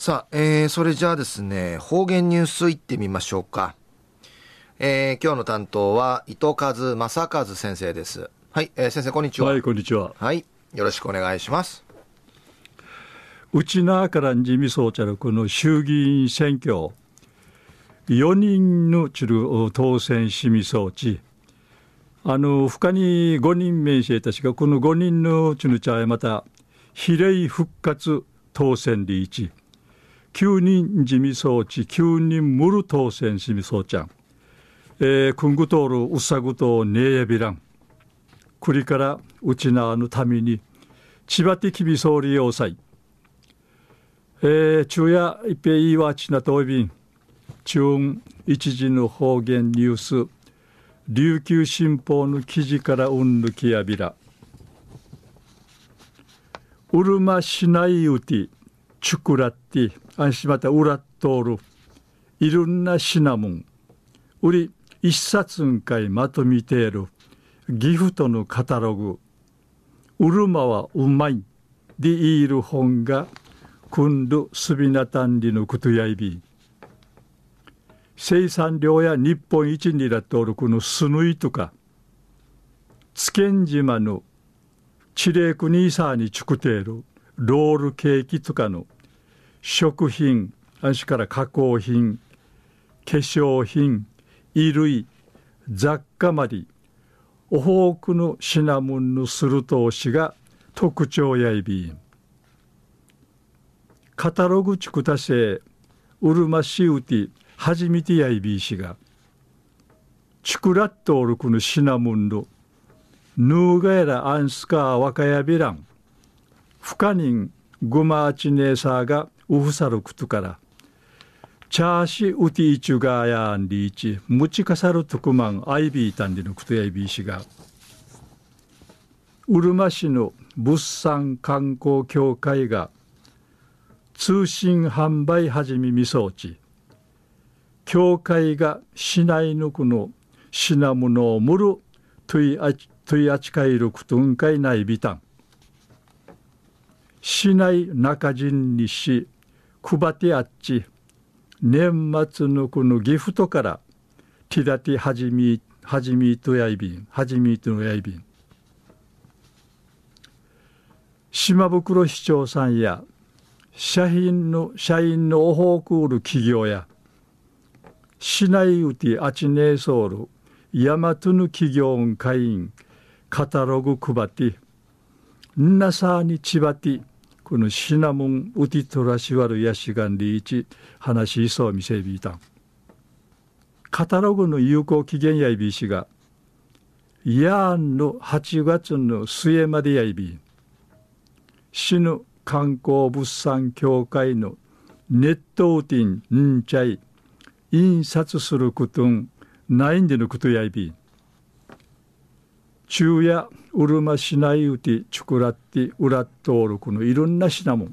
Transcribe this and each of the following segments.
さあ、えー、それじゃあですね、方言ニュースいってみましょうか。えー、今日の担当は、糸数正和先生です。はい、えー、先生、こんにちは。はい、こんにちは。はい、よろしくお願いします。うちなからんじみそうちゃるこの衆議院選挙、4人のちる当選しみそうち、あの、他に5人面生たちが、この5人のちぬちゃえまた、比例復活当選リーチ、9人自民装置9人ムル当選しみそうちゃん、えー、くんぐとるうさぐとねえびらんくりからうちなのために千葉的び総理要塞えー、昼夜一平いわちなといびん中一時の方言ニュース琉球新報の記事からうんぬきやびらうるま市内うてチュクラッティ安心また裏っとるいろんな品物売り一冊んかいまとめているギフトのカタログうるまはうまいでいる本がくんるすびなたんりのことやいび生産量や日本一にらっとるこのすぬいとか津堅島の地霊国さにちくているロールケーキとかの。食品、あしから加工品、化粧品、衣類、雑貨まで、多くの品物のする通しが特徴やいびん。カタログチクタセウルマシウティ初めてやいびいしが、チクラットオルクの品物のヌーガエラアンスカー若やびらん、不可人グマーチネーサーがウフサルクトからチャーシウティーチュガーヤンリーチムチカサルトクマンアイビータンディのクトヤイビーシがうるま市の物産観光協会が通信販売始めみそうち協会が市内のこの品物をむるといあちかいるくとんかいないびたん市内中陣にし配ってあっち年末のこのギフトからティダティはじみはじみとやいびんはじみとのやいびん。島袋市長さんや社員の社員のオホークール企業や市内うてあちねえソールヤマトヌ企業会員カタログ配ってんなさにちばてこのシナモンウティトラシワルヤシガンリーチ話しそう見せびいた。カタログの有効期限やいびしがヤーンの8月の末までやいび。死ぬ観光物産協会のネットウティンんちゃい印刷することんないんでのことやいび。昼夜うるましないうてちくらってうらっとおるこのいろんな品物。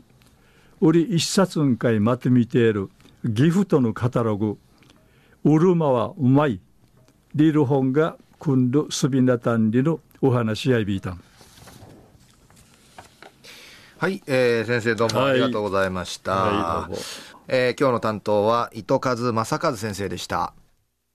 売り一冊んかいまとめているギフトのカタログ。うるまはうまい。リル本が今度すびなたんりのお話やいびいたん。はい、えー、先生どうもありがとうございました、はいはい、えー、今日の担当は糸数正和先生でした